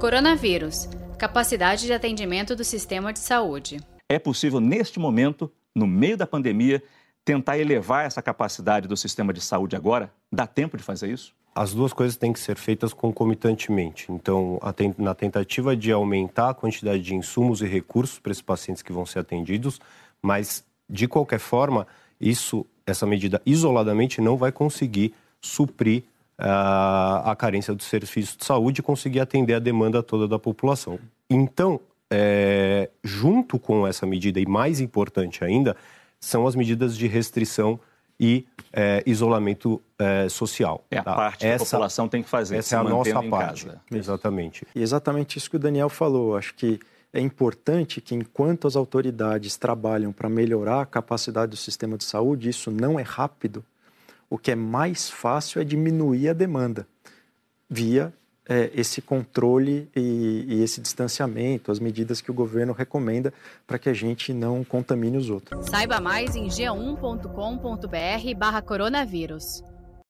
Coronavírus capacidade de atendimento do sistema de saúde. É possível, neste momento, no meio da pandemia, tentar elevar essa capacidade do sistema de saúde agora? Dá tempo de fazer isso? As duas coisas têm que ser feitas concomitantemente. Então, na tentativa de aumentar a quantidade de insumos e recursos para esses pacientes que vão ser atendidos, mas de qualquer forma, isso, essa medida isoladamente não vai conseguir suprir uh, a carência do serviço de saúde e conseguir atender a demanda toda da população. Então, é, junto com essa medida, e mais importante ainda, são as medidas de restrição e é, isolamento é, social. É a tá? parte essa, que a população tem que fazer. Essa é a nossa parte. Casa. Exatamente. E exatamente isso que o Daniel falou. Acho que é importante que, enquanto as autoridades trabalham para melhorar a capacidade do sistema de saúde, isso não é rápido. O que é mais fácil é diminuir a demanda via é, esse controle e, e, esse distanciamento, as medidas que o governo recomenda para que a gente não contamine os outros. Saiba mais em g1.com.br/coronavírus.